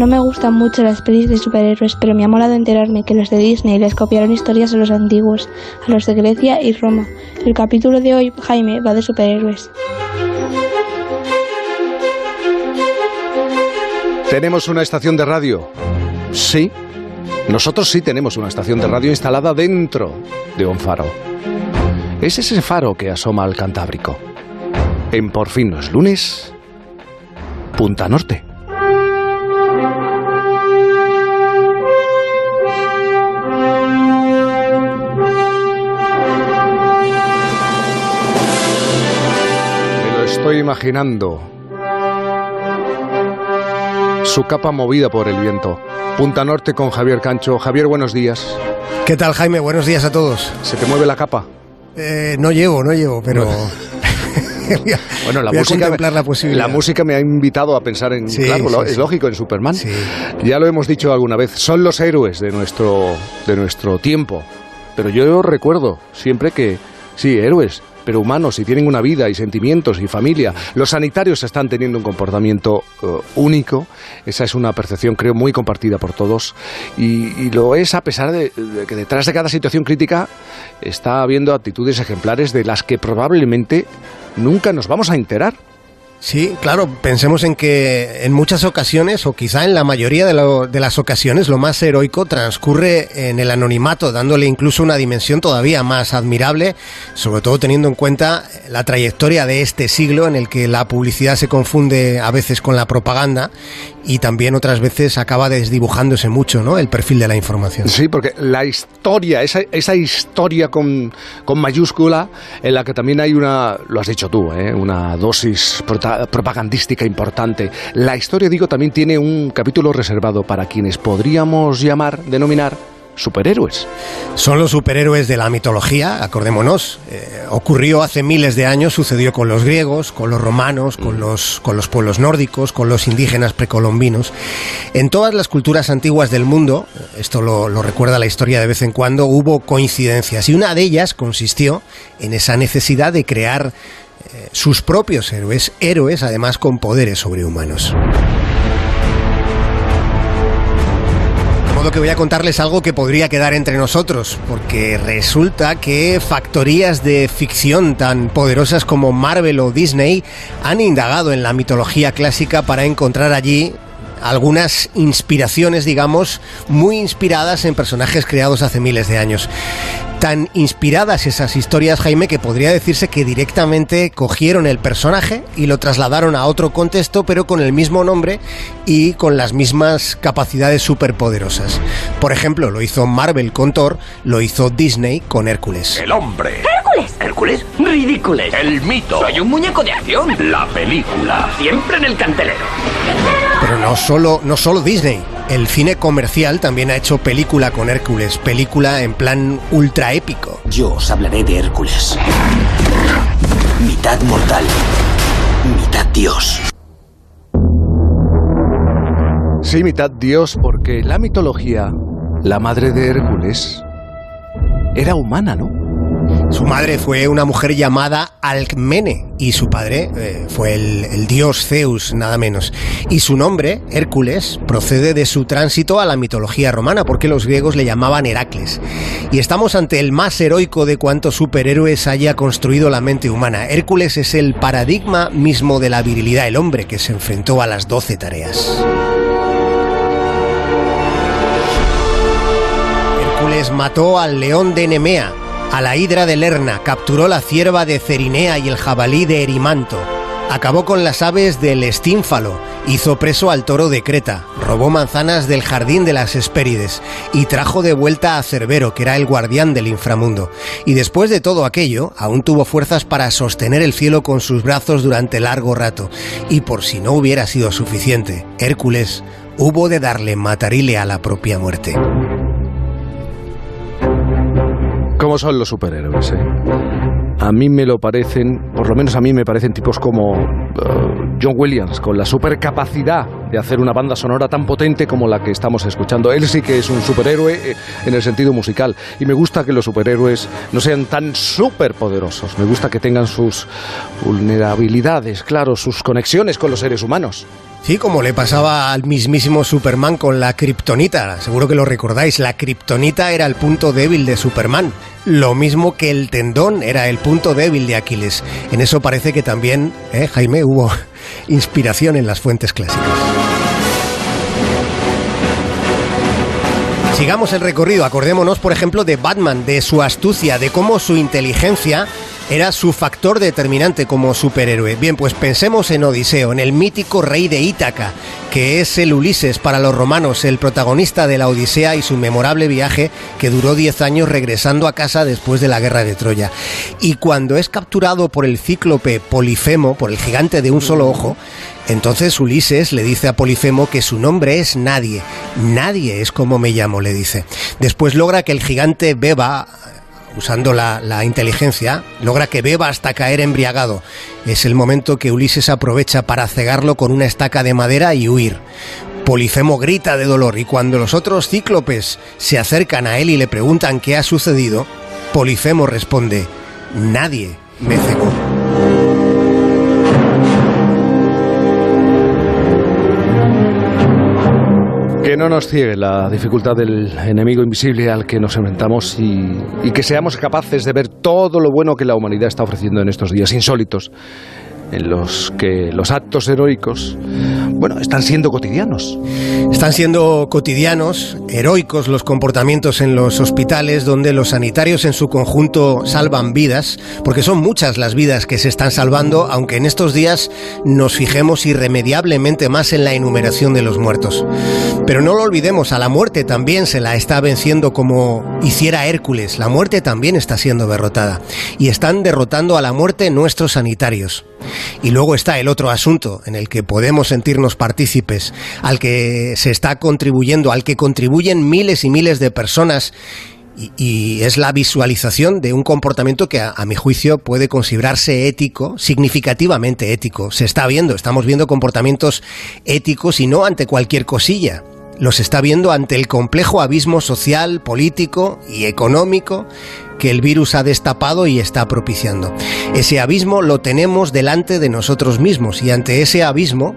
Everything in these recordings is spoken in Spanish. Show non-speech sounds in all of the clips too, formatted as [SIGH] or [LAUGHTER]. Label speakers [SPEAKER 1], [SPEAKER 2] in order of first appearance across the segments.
[SPEAKER 1] No me gustan mucho las pelis de superhéroes, pero me ha molado enterarme que los de Disney les copiaron historias a los antiguos, a los de Grecia y Roma. El capítulo de hoy, Jaime, va de superhéroes.
[SPEAKER 2] ¿Tenemos una estación de radio? Sí. Nosotros sí tenemos una estación de radio instalada dentro de un faro. Es ese faro que asoma al Cantábrico. En Por fin los lunes, Punta Norte. Imaginando. Su capa movida por el viento. Punta Norte con Javier Cancho. Javier, buenos días.
[SPEAKER 3] ¿Qué tal, Jaime? Buenos días a todos.
[SPEAKER 2] ¿Se te mueve la capa?
[SPEAKER 3] Eh, no llevo, no llevo, pero... [LAUGHS]
[SPEAKER 2] bueno, la
[SPEAKER 3] Voy
[SPEAKER 2] música,
[SPEAKER 3] la posibilidad.
[SPEAKER 2] la música me ha invitado a pensar en,
[SPEAKER 3] Sí,
[SPEAKER 2] claro,
[SPEAKER 3] sí,
[SPEAKER 2] lo- es lógico, en Superman.
[SPEAKER 3] Sí.
[SPEAKER 2] Ya lo hemos dicho alguna vez, son los héroes de nuestro, de nuestro tiempo. Pero yo recuerdo siempre que, sí, héroes, pero humanos y tienen una vida y sentimientos y familia. Los sanitarios están teniendo un comportamiento eh, único. Esa es una percepción, creo, muy compartida por todos. Y, y lo es a pesar de, de que detrás de cada situación crítica está habiendo actitudes ejemplares de las que probablemente nunca nos vamos a enterar.
[SPEAKER 3] Sí, claro, pensemos en que en muchas ocasiones, o quizá en la mayoría de, lo- de las ocasiones, lo más heroico transcurre en el anonimato, dándole incluso una dimensión todavía más admirable, sobre todo teniendo en cuenta la trayectoria de este siglo en el que la publicidad se confunde a veces con la propaganda y también otras veces acaba desdibujándose mucho ¿no? el perfil de la información.
[SPEAKER 2] Sí, porque la historia, esa, esa historia con, con mayúscula, en la que también hay una, lo has dicho tú, ¿eh? una dosis prota- propagandística importante. La historia, digo, también tiene un capítulo reservado para quienes podríamos llamar, denominar, superhéroes.
[SPEAKER 3] Son los superhéroes de la mitología, acordémonos. Eh, ocurrió hace miles de años, sucedió con los griegos, con los romanos, con los, con los pueblos nórdicos, con los indígenas precolombinos. En todas las culturas antiguas del mundo, esto lo, lo recuerda la historia de vez en cuando, hubo coincidencias y una de ellas consistió en esa necesidad de crear eh, sus propios héroes, héroes además con poderes sobrehumanos. Modo que voy a contarles algo que podría quedar entre nosotros, porque resulta que factorías de ficción tan poderosas como Marvel o Disney han indagado en la mitología clásica para encontrar allí algunas inspiraciones, digamos, muy inspiradas en personajes creados hace miles de años. Tan inspiradas esas historias, Jaime, que podría decirse que directamente cogieron el personaje y lo trasladaron a otro contexto, pero con el mismo nombre y con las mismas capacidades superpoderosas. Por ejemplo, lo hizo Marvel con Thor, lo hizo Disney con Hércules.
[SPEAKER 4] El hombre. ¡Hércules! ¿Hércules? ¡Ridícules! El mito. Soy un muñeco de acción. La película. Siempre en el cantelero.
[SPEAKER 3] Pero no solo, no solo Disney. El cine comercial también ha hecho película con Hércules, película en plan ultra épico.
[SPEAKER 5] Yo os hablaré de Hércules. Mitad mortal, mitad dios.
[SPEAKER 2] Sí, mitad Dios, porque la mitología, la madre de Hércules, era humana, ¿no?
[SPEAKER 3] Su madre fue una mujer llamada Alcmene y su padre eh, fue el, el dios Zeus, nada menos. Y su nombre, Hércules, procede de su tránsito a la mitología romana, porque los griegos le llamaban Heracles. Y estamos ante el más heroico de cuantos superhéroes haya construido la mente humana. Hércules es el paradigma mismo de la virilidad, el hombre que se enfrentó a las doce tareas. Hércules mató al león de Nemea, a la hidra de Lerna, capturó la cierva de Cerinea y el jabalí de Erimanto, acabó con las aves del Estínfalo, hizo preso al toro de Creta, robó manzanas del jardín de las Hespérides y trajo de vuelta a Cerbero, que era el guardián del inframundo. Y después de todo aquello, aún tuvo fuerzas para sostener el cielo con sus brazos durante largo rato. Y por si no hubiera sido suficiente, Hércules hubo de darle matarile a la propia muerte.
[SPEAKER 2] ¿Cómo son los superhéroes? eh? A mí me lo parecen por lo menos a mí me parecen tipos como eh, John Williams, con la supercapacidad de hacer una banda sonora tan potente como la que estamos escuchando. Él sí que es un superhéroe eh, en el sentido musical. Y me gusta que los superhéroes no sean tan superpoderosos. Me gusta que tengan sus vulnerabilidades, claro, sus conexiones con los seres humanos.
[SPEAKER 3] Sí, como le pasaba al mismísimo Superman con la kriptonita. Seguro que lo recordáis. La kriptonita era el punto débil de Superman. Lo mismo que el tendón era el punto débil de Aquiles. En eso parece que también, ¿eh, Jaime, hubo [LAUGHS] inspiración en las fuentes clásicas. Sigamos el recorrido, acordémonos por ejemplo de Batman, de su astucia, de cómo su inteligencia era su factor determinante como superhéroe. Bien, pues pensemos en Odiseo, en el mítico rey de Ítaca, que es el Ulises para los romanos, el protagonista de la Odisea y su memorable viaje que duró 10 años regresando a casa después de la guerra de Troya. Y cuando es capturado por el cíclope Polifemo, por el gigante de un solo ojo, entonces Ulises le dice a Polifemo que su nombre es Nadie. Nadie es como me llamo, le dice. Después logra que el gigante beba usando la, inteligencia, logra que beba hasta caer embriagado. Es el momento que Ulises aprovecha para cegarlo con una estaca de madera y huir. Polifemo grita de dolor y cuando los otros cíclopes se acercan a él y le preguntan qué ha sucedido, Polifemo responde, nadie me cegó.
[SPEAKER 2] No nos ciegue la dificultad del enemigo invisible al que nos enfrentamos y, que seamos capaces de ver todo lo bueno que la humanidad está ofreciendo en estos días insólitos en los que los actos heroicos, bueno, están siendo cotidianos.
[SPEAKER 3] Están siendo cotidianos, heroicos los comportamientos en los hospitales donde los sanitarios en su conjunto salvan vidas, porque son muchas las vidas que se están salvando, aunque en estos días nos fijemos irremediablemente más en la enumeración de los muertos. Pero no lo olvidemos, a la muerte también se la está venciendo como hiciera Hércules, la muerte también está siendo derrotada, y están derrotando a la muerte nuestros sanitarios. Y luego está el otro asunto en el que podemos sentirnos partícipes, al que se está contribuyendo, al que contribuyen miles y miles de personas y, es la visualización de un comportamiento que a, mi juicio puede considerarse ético, significativamente ético. Se está viendo, estamos viendo comportamientos éticos y no ante cualquier cosilla los está viendo ante el complejo abismo social, político y económico que el virus ha destapado y está propiciando. Ese abismo lo tenemos delante de nosotros mismos y ante ese abismo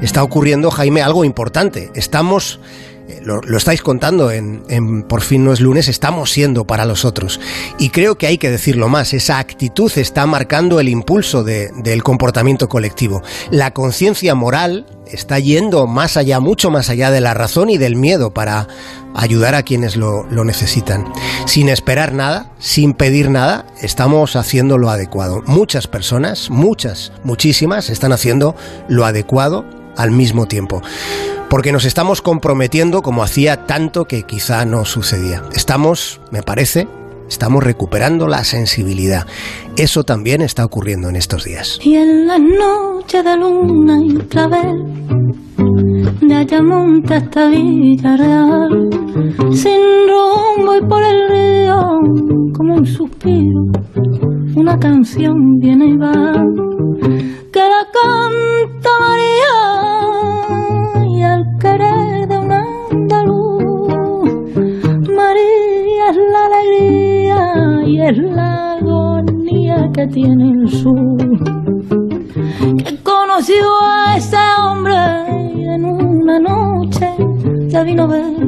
[SPEAKER 3] está ocurriendo, Jaime, algo importante. Estamos eh, lo, estáis contando en, Por fin no es lunes, estamos siendo para los otros. Y creo que hay que decirlo más, esa actitud está marcando el impulso del comportamiento colectivo. La conciencia moral está yendo más allá, mucho más allá de la razón y del miedo para ayudar a quienes lo, lo necesitan. Sin esperar nada, sin pedir nada, estamos haciendo lo adecuado. Muchas personas, muchas, muchísimas, están haciendo lo adecuado al mismo tiempo porque nos estamos comprometiendo como hacía tanto que quizá no sucedía. Estamos, me parece, estamos recuperando la sensibilidad. Eso también está ocurriendo en estos días.
[SPEAKER 6] Y en la noche de luna y clavel, de Ayamonte hasta Villarreal, sin rumbo y por el río, como un suspiro, una canción viene y va, que la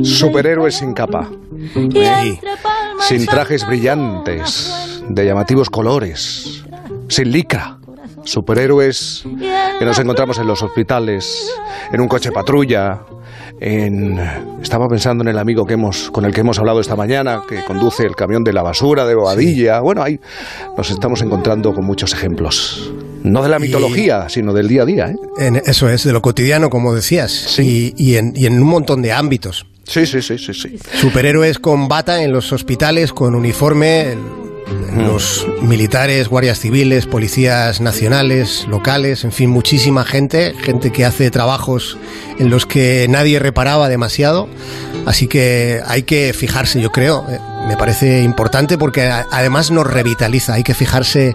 [SPEAKER 2] Superhéroes sin capa. sin trajes brillantes, de llamativos colores, sin licra superhéroes que nos encontramos en los hospitales, en un coche patrulla, en... Estaba pensando en el amigo que hemos, con el que hemos hablado esta mañana, que conduce el camión de la basura de Bobadilla. Bueno, ahí nos estamos encontrando con muchos ejemplos. No de la mitología, sino del día a día.
[SPEAKER 3] ¿eh? eso es, de lo cotidiano, como decías. Y, en, y en un montón de ámbitos.
[SPEAKER 2] Sí, sí, sí, sí, sí.
[SPEAKER 3] Superhéroes con bata en los hospitales, con uniforme, los militares, guardias civiles, policías nacionales, locales, en fin, muchísima gente, gente que hace trabajos en los que nadie reparaba demasiado, Así que hay que fijarse, yo creo. eh, Me parece importante porque además nos revitaliza. Hay que fijarse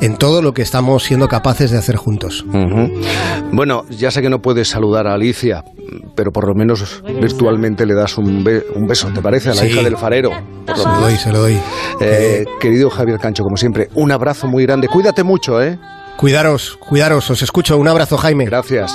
[SPEAKER 3] en todo lo que estamos siendo capaces de hacer juntos.
[SPEAKER 2] Bueno, ya sé que no puedes saludar a Alicia, pero por lo menos virtualmente le das un, be- un beso, ¿te parece? A la
[SPEAKER 3] Sí.
[SPEAKER 2] hija del farero. Por lo
[SPEAKER 3] Se lo doy, se lo doy.
[SPEAKER 2] Eh, querido Javier Cancho, como siempre, un abrazo muy grande. Cuídate mucho, ¿eh?
[SPEAKER 3] Cuidaros, cuidaros. Os escucho. Un abrazo, Jaime.
[SPEAKER 2] Gracias.